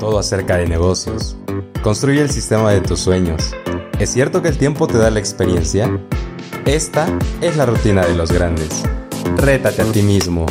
todo acerca de negocios. Construye el sistema de tus sueños. ¿Es cierto que el tiempo te da la experiencia? Esta es la rutina de los grandes. Rétate a ti mismo.